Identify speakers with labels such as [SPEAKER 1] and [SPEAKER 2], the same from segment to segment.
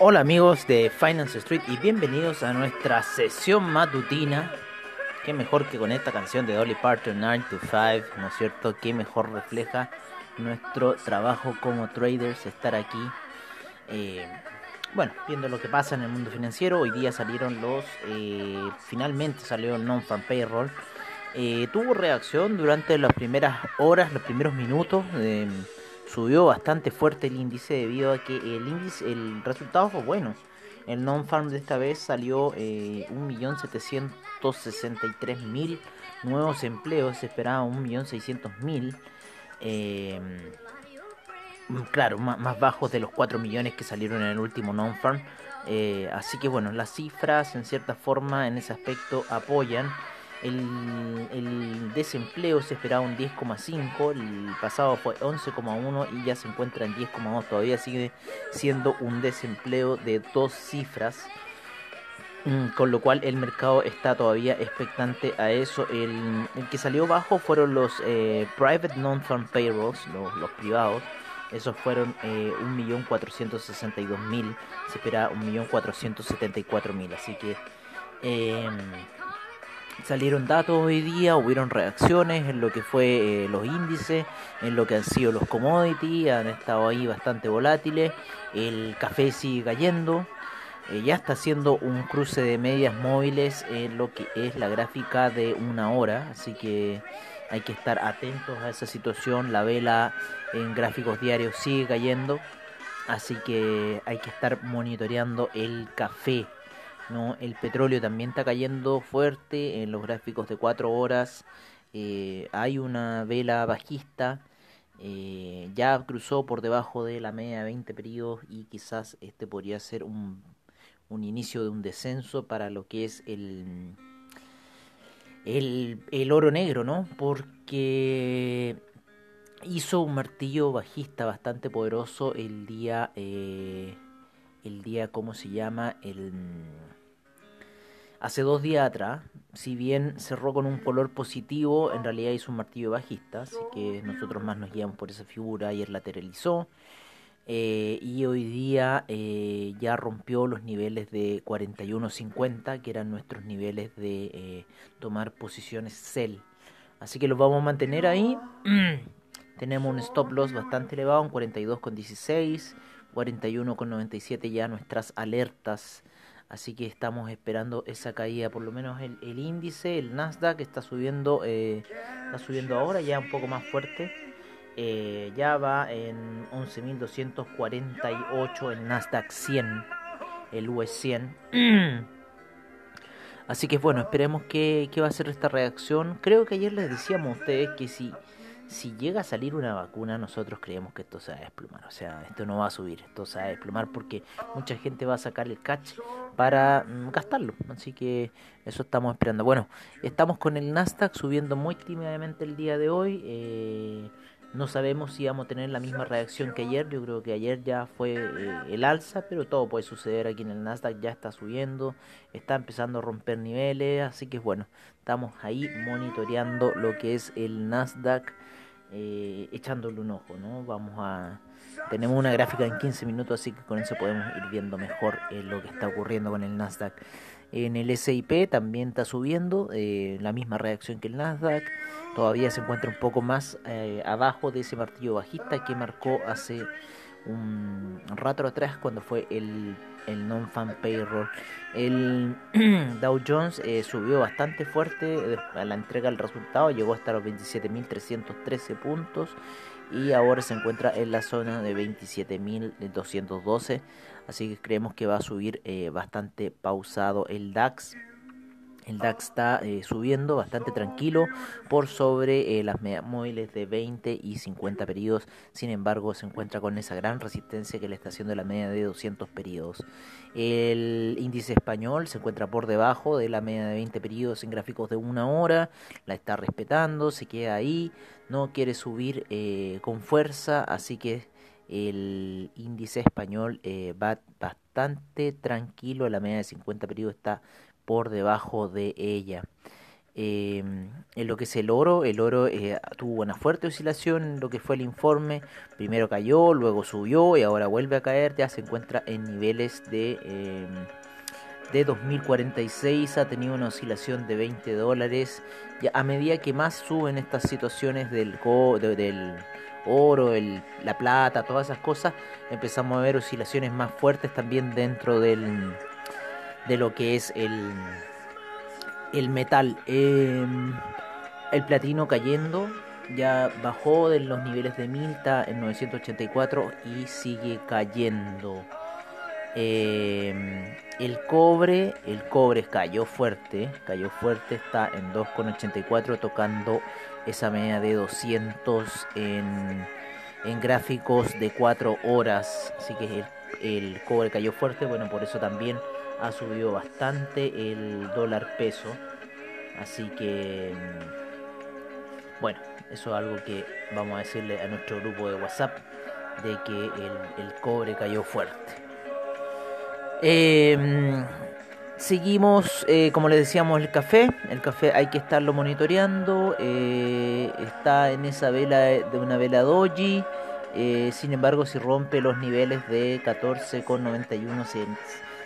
[SPEAKER 1] Hola amigos de Finance Street y bienvenidos a nuestra sesión matutina. Qué mejor que con esta canción de Dolly Parton 9 to 5, ¿no es cierto? Qué mejor refleja nuestro trabajo como traders estar aquí. Eh, bueno, viendo lo que pasa en el mundo financiero, hoy día salieron los, eh, finalmente salió non-farm payroll. Eh, tuvo reacción durante las primeras horas, los primeros minutos. eh, subió bastante fuerte el índice debido a que el índice, el resultado fue bueno. El non-farm de esta vez salió eh, 1.763.000 nuevos empleos, se esperaba 1.600.000. Eh, Mm, Claro, ma- más, bajos de los 4 millones que salieron en el último non-farm. Eh, así que bueno, las cifras en cierta forma en ese aspecto apoyan. El, desempleo se esperaba un 10,5, el pasado fue 11,1 y ya se encuentra en 10,2. Todavía sigue siendo un desempleo de dos cifras. Mm, Con lo cual el mercado está todavía expectante a eso. El, que salió bajo fueron los eh, private non-farm payrolls, los, los privados. Esos fueron eh, 1.462.000. Se esperaba 1.474.000. Así que em, salieron datos hoy día, hubieron reacciones en lo que fue eh, los índices, en lo que han sido los commodities. Han estado ahí bastante volátiles. El café sigue cayendo. Eh, ya está haciendo un cruce de medias móviles en lo que es la gráfica de una hora, así que hay que estar atentos a esa situación. La vela en gráficos diarios sigue cayendo, así que hay que estar monitoreando el café. ¿No? El petróleo también está cayendo fuerte en los gráficos de 4 horas. eh, hay una vela bajista. eh, ya cruzó por debajo de la media de 20 periodos y quizás este podría ser un, un inicio de un descenso para lo que es el, el, el oro negro, ¿no? Porque hizo un martillo bajista bastante poderoso el día, eh, el día, ¿cómo se llama? El, hace dos días atrás. Si bien cerró con un color positivo, en realidad hizo un martillo bajista, así que nosotros más nos guiamos por esa figura. Ayer lateralizó. Eh, y hoy día eh, ya rompió los niveles de 41.50, que eran nuestros niveles de eh, tomar posiciones sell. Así que los vamos a mantener ahí. Tenemos un stop loss bastante elevado, en 42.16, 41.97 ya nuestras alertas. Así que estamos esperando esa caída, por lo menos el, el índice, el Nasdaq está subiendo, eh, está subiendo ahora ya un poco más fuerte. Eh, ya va en 11.248 el Nasdaq 100, el US 100. Así que bueno, esperemos que, que va a ser esta reacción. Creo que ayer les decíamos a ustedes que si, si llega a salir una vacuna, nosotros creemos que esto se va a desplomar. O sea, esto no va a subir, esto se va a desplomar porque mucha gente va a sacar el catch para mm, gastarlo. Así que eso estamos esperando. Bueno, estamos con el Nasdaq subiendo muy tímidamente el día de hoy. Eh, no sabemos si vamos a tener la misma reacción que ayer. Yo creo que ayer ya fue eh, el alza, pero todo puede suceder aquí en el Nasdaq. Ya está subiendo, está empezando a romper niveles. Así que bueno, estamos ahí monitoreando lo que es el Nasdaq, eh, echándole un ojo. ¿no? Vamos a. Tenemos una gráfica en 15 minutos, así que con eso podemos ir viendo mejor eh, lo que está ocurriendo con el Nasdaq. En el SIP también está subiendo, eh, la misma reacción que el Nasdaq. Todavía se encuentra un poco más eh, abajo de ese martillo bajista que marcó hace un rato atrás cuando fue el, el non-fan payroll. El Dow Jones eh, subió bastante fuerte a la entrega del resultado, llegó hasta los 27.313 puntos y ahora se encuentra en la zona de 27.212. Así que creemos que va a subir eh, bastante pausado el DAX. El DAX está eh, subiendo bastante tranquilo por sobre eh, las medias móviles de 20 y 50 periodos. Sin embargo, se encuentra con esa gran resistencia que le está haciendo la media de 200 periodos. El índice español se encuentra por debajo de la media de 20 periodos en gráficos de una hora. La está respetando, se queda ahí. No quiere subir eh, con fuerza, así que el índice español va bastante tranquilo. La media de 50 periodos está por debajo de ella. Em, en lo que es el oro, el oro eh, tuvo una fuerte oscilación en lo que fue el informe. Primero cayó, luego subió y ahora vuelve a caer. Ya se encuentra en niveles de, em, de 2046. Ha tenido una oscilación de 20 dólares. Ya a medida que más suben estas situaciones del, del oro, el, la plata, todas esas cosas, empezamos a ver oscilaciones más fuertes también dentro del de lo que es el, el metal. Em, el platino cayendo, ya bajó de los niveles de Milta en 984 y sigue cayendo. Em, el cobre, el cobre cayó fuerte, cayó fuerte, está en 2,84 tocando esa media de 200 en, en gráficos de 4 horas. Así que el cobre cayó fuerte, bueno, por eso también ha subido bastante el dólar peso. Así que, mm, bueno, eso es algo que vamos a decirle a nuestro grupo de WhatsApp de que el, cobre cayó fuerte. Em, seguimos, eh, como les decíamos, el café. El café hay que estarlo monitoreando. Eh, está en esa vela de una vela doji. Eh, sin embargo, si rompe los niveles de 14,91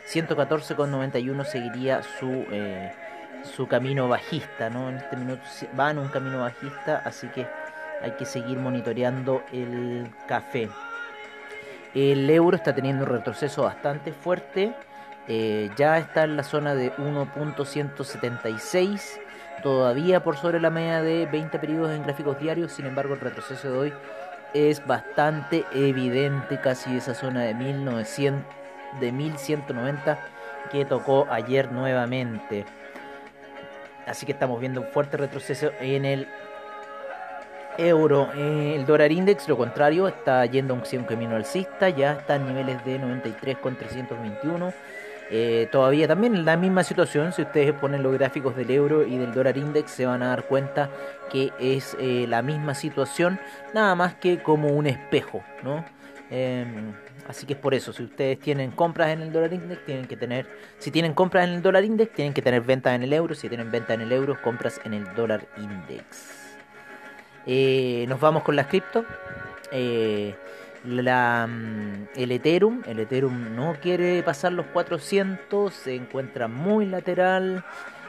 [SPEAKER 1] 114,91 seguiría su, eh, su camino bajista, ¿no? En este minuto va en un camino bajista, así que hay que seguir monitoreando el café. El euro está teniendo un retroceso bastante fuerte, eh, ya está en la zona de 1.176, todavía por sobre la media de 20 periodos en gráficos diarios, sin embargo el retroceso de hoy es bastante evidente, casi esa zona de 1900 de 1190 que tocó ayer nuevamente. Así que estamos viendo un fuerte retroceso en el euro. El dólar index, lo contrario, está yendo a un camino alcista, ya está en niveles de 93,321. Eh, todavía también la misma situación, si ustedes ponen los gráficos del euro y del dólar index, se van a dar cuenta que es eh, la misma situación, nada más que como un espejo, ¿no? Em, así que es por eso, si ustedes tienen compras en el dólar index, tienen que tener, si tienen compras en el dólar index, tienen que tener ventas en el euro, si tienen venta en el euro, compras en el dólar index. Eh, nos vamos con las cripto. Eh, la, mm, el Ethereum, el Ethereum no quiere pasar los 400, se encuentra muy lateral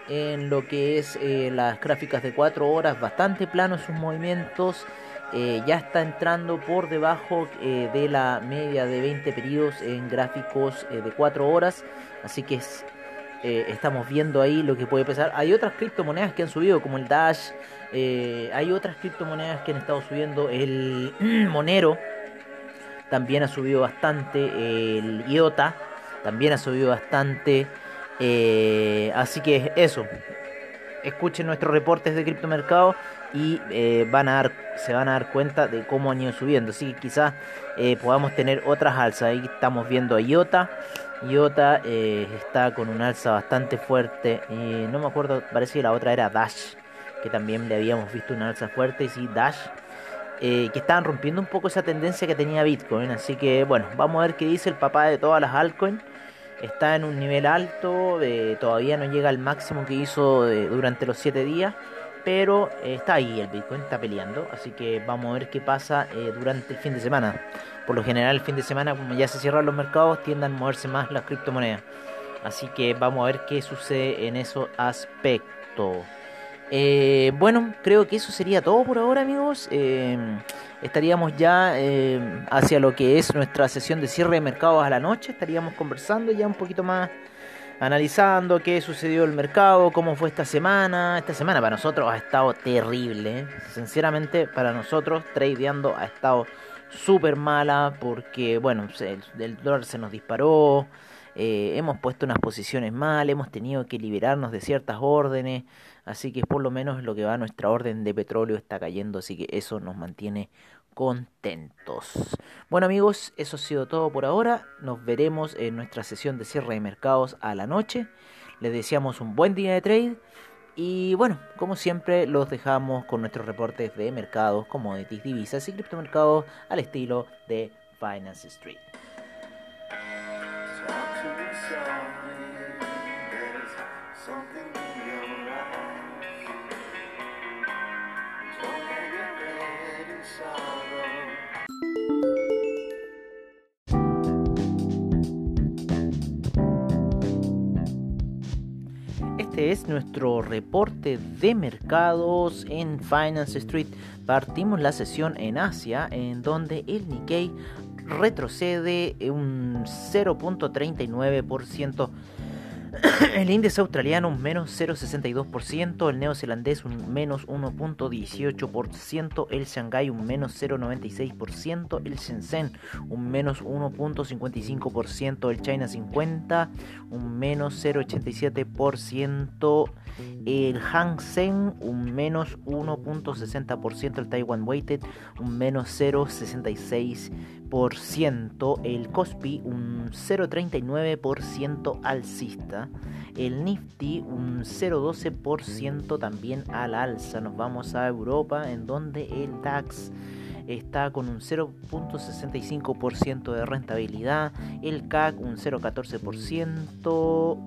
[SPEAKER 1] en lo que es eh, las gráficas de 4 horas, bastante plano sus movimientos. Eh, ya está entrando por debajo eh, de la media de 20 periodos en gráficos eh, de 4 horas. Así que estamos viendo ahí lo que puede pasar. Hay otras criptomonedas que han subido, como el Dash. hay otras criptomonedas que han estado subiendo. El Monero también ha subido bastante. El IOTA también ha subido bastante. así que eso. Escuchen nuestros reportes de criptomercado y eh, van a dar, se van a dar cuenta de cómo han ido subiendo. Así que quizás eh, podamos tener otras alzas. Ahí estamos viendo a IOTA. IOTA eh, está con un alza bastante fuerte. no me acuerdo, parece que la otra era Dash, que también le habíamos visto una alza fuerte. Y sí, Dash. que estaban rompiendo un poco esa tendencia que tenía Bitcoin. Así que bueno, vamos a ver qué dice el papá de todas las altcoins está en un nivel alto, todavía no llega al máximo que hizo durante los 7 días, pero eh, está ahí el Bitcoin, está peleando, así que vamos a ver qué pasa eh, durante el fin de semana. Por lo general el fin de semana, como ya se cierran los mercados, tienden a moverse más las criptomonedas. Así que vamos a ver qué sucede en ese aspecto. Eh, bueno, creo que eso sería todo por ahora, amigos. estaríamos ya hacia lo que es nuestra sesión de cierre de mercados a la noche. Estaríamos conversando ya un poquito más analizando qué sucedió el mercado, cómo fue esta semana. Esta semana para nosotros ha estado terrible. Sinceramente, para nosotros, tradeando ha estado súper mala porque, bueno, el, dólar se nos disparó. eh, hemos puesto unas posiciones mal, hemos tenido que liberarnos de ciertas órdenes, así que por lo menos lo que va nuestra orden de petróleo está cayendo, así que eso nos mantiene contentos. Bueno amigos, eso ha sido todo por ahora. Nos veremos en nuestra sesión de cierre de mercados a la noche. Les deseamos un buen día de trade. Y bueno, como siempre, los dejamos con nuestros reportes de mercados, commodities, divisas y criptomercados al estilo de Finance Street. Este es nuestro reporte de mercados en Finance Street. Partimos la sesión en Asia, en donde el Nikkei retrocede un 0.39%. El índice australiano un menos 0,62%, el neozelandés un menos 1.18%, el Shanghai un menos 0,96%, el Shenzhen un menos 1.55%, el China 50 un menos 0,87%, el Hang Seng un menos 1.60%, el Taiwan Weighted un menos 0,66%, el Kospi un 0,39% alcista, el Nifty un 0,12% también al alza. Nos vamos a Europa en donde el DAX está con un 0.65% de rentabilidad, el CAC un 0.14%,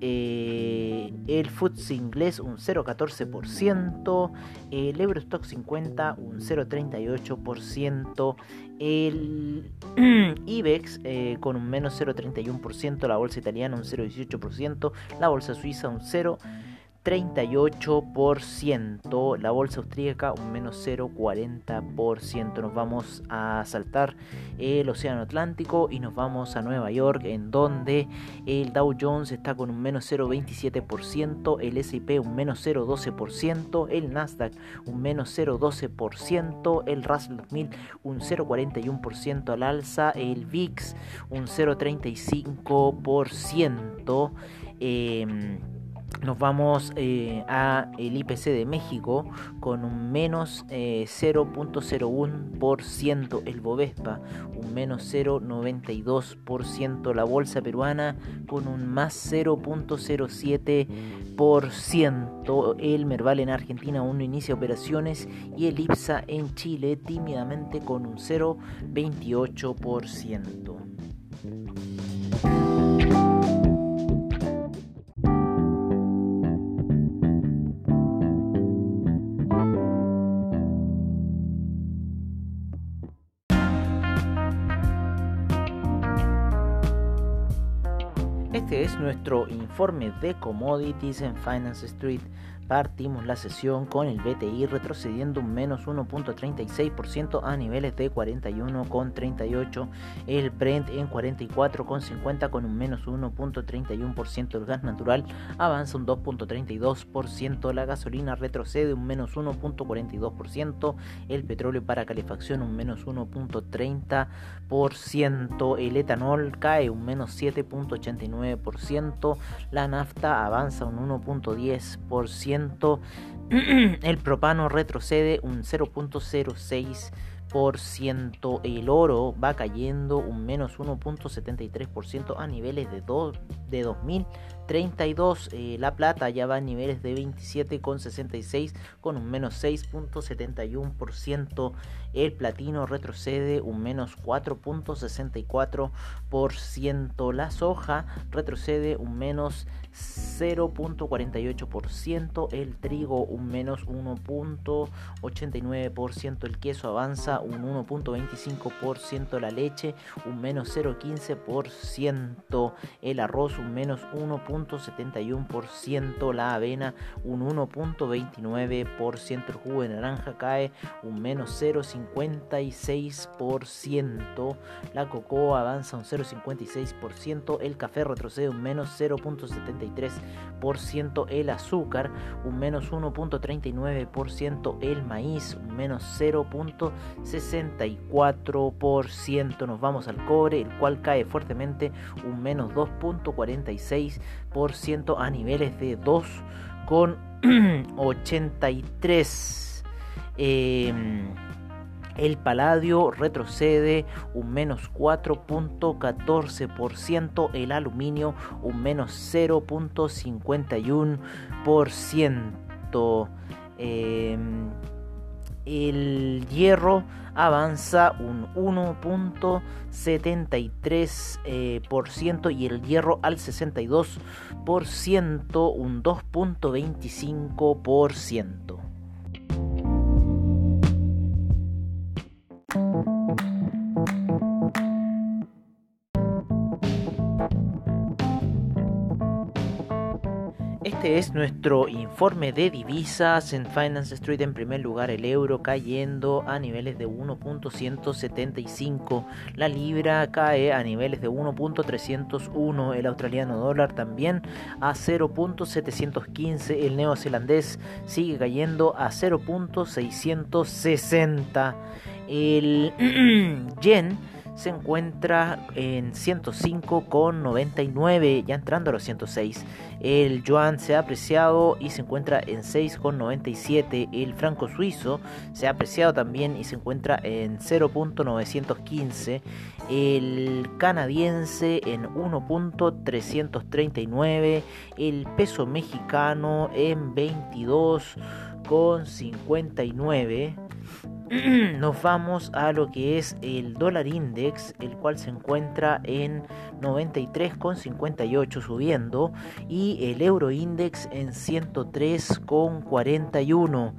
[SPEAKER 1] eh, el FTSE inglés un 0,14%, el Eurostock 50 un 0,38%, el IBEX eh, con un menos 0,31%, la bolsa italiana un 0,18%, la bolsa suiza un 0%. 38%, la bolsa austríaca un menos 0,40%. Nos vamos a saltar el Océano Atlántico y nos vamos a Nueva York, en donde el Dow Jones está con un menos 0,27%, el SP un menos 0,12%, el Nasdaq un menos 0,12%, el Russell 2000 un 0,41% al alza, el VIX un 0,35%. Eh, nos vamos eh, a el IPC de México con un menos 0.01%, eh, el Bovespa un menos 0.92%, la bolsa peruana con un más 0.07%, el Merval en Argentina aún inicia operaciones y el IPSA en Chile tímidamente con un 0.28%. es nuestro informe de commodities en Finance Street. Partimos la sesión con el BTI retrocediendo un menos 1.36% a niveles de 41,38. El Brent en 44,50 con un menos 1.31%. El gas natural avanza un 2.32%. La gasolina retrocede un menos 1.42%. El petróleo para calefacción un menos 1.30%. El etanol cae un menos 7.89%. La nafta avanza un 1.10%. el propano retrocede un 0.06%, el oro va cayendo un menos 1.73% a niveles de, de 2032, eh, la plata ya va a niveles de 27,66 con un menos 6.71%, el platino retrocede un menos 4.64%, la soja retrocede un menos 0.48%, el trigo un menos 1.89%, el queso avanza un 1.25%, la leche un menos 0.15%, el arroz un menos 1. 0.71%, la avena un 1.29%, el jugo de naranja cae un menos 0.56%, la cocoa avanza un 0.56%, el café retrocede un menos 0.73%, el azúcar un menos 1.39%, el maíz un menos 0.64%, nos vamos al cobre, el cual cae fuertemente un menos 2.46% a niveles de 2,83. Em, el paladio retrocede un menos 4.14%, el aluminio un menos 0.51%. Em, el hierro avanza un 1.73% eh, y el hierro al 62% un 2.25%. Es nuestro informe de divisas en Finance Street. En primer lugar, el euro cayendo a niveles de 1.175. La libra cae a niveles de 1.301. El australiano dólar también a 0.715. El neozelandés sigue cayendo a 0.660. El yen se encuentra en 105,99, ya entrando a los 106. El yuan se ha apreciado y se encuentra en 6,97. El franco suizo se ha apreciado también y se encuentra en 0.915. El canadiense en 1.339. El peso mexicano en 22,59 nos vamos a lo que es el dólar index, el cual se encuentra en 93,58 subiendo y el euro index en 103,41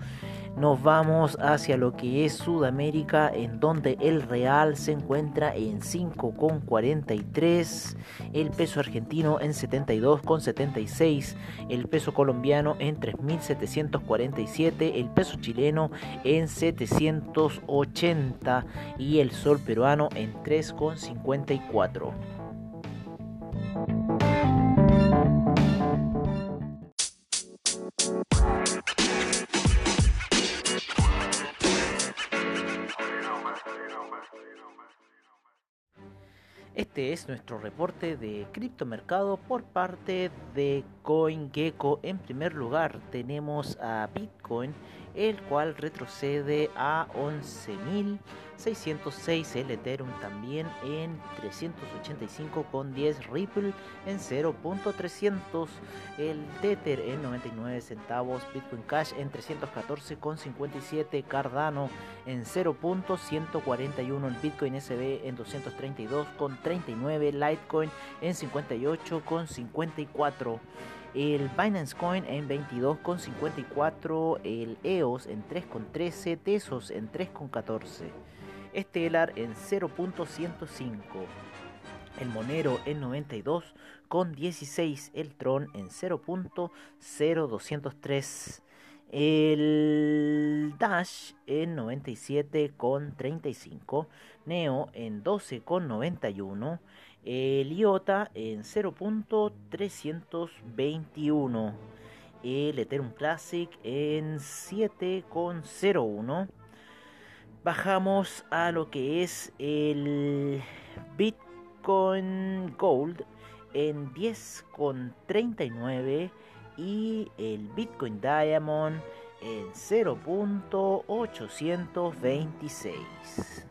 [SPEAKER 1] nos vamos hacia lo que es Sudamérica en donde el real se encuentra en 5,43 el peso argentino en 72,76 el peso colombiano en 3.747 el peso chileno en 780 y el sol peruano en 3,54 Este es nuestro reporte de criptomercado por parte de CoinGecko. En primer lugar tenemos a Bitcoin el cual retrocede a 11.606, el Ethereum también en 385,10, Ripple en 0.300, el Tether en 99 centavos, Bitcoin Cash en 314,57, Cardano en 0.141, el Bitcoin SB en 232,39, Litecoin en 58,54 el Binance Coin en 22,54, el EOS en 3,13, Tesos en 3,14, Stellar en 0.105, el Monero en 92,16, el Tron en 0.0203, el Dash en 97,35, Neo en 12,91, el IOTA en 0.321. El Ethereum Classic en 7.01. Bajamos a lo que es el Bitcoin Gold en 10.39 y el Bitcoin Diamond en 0.826.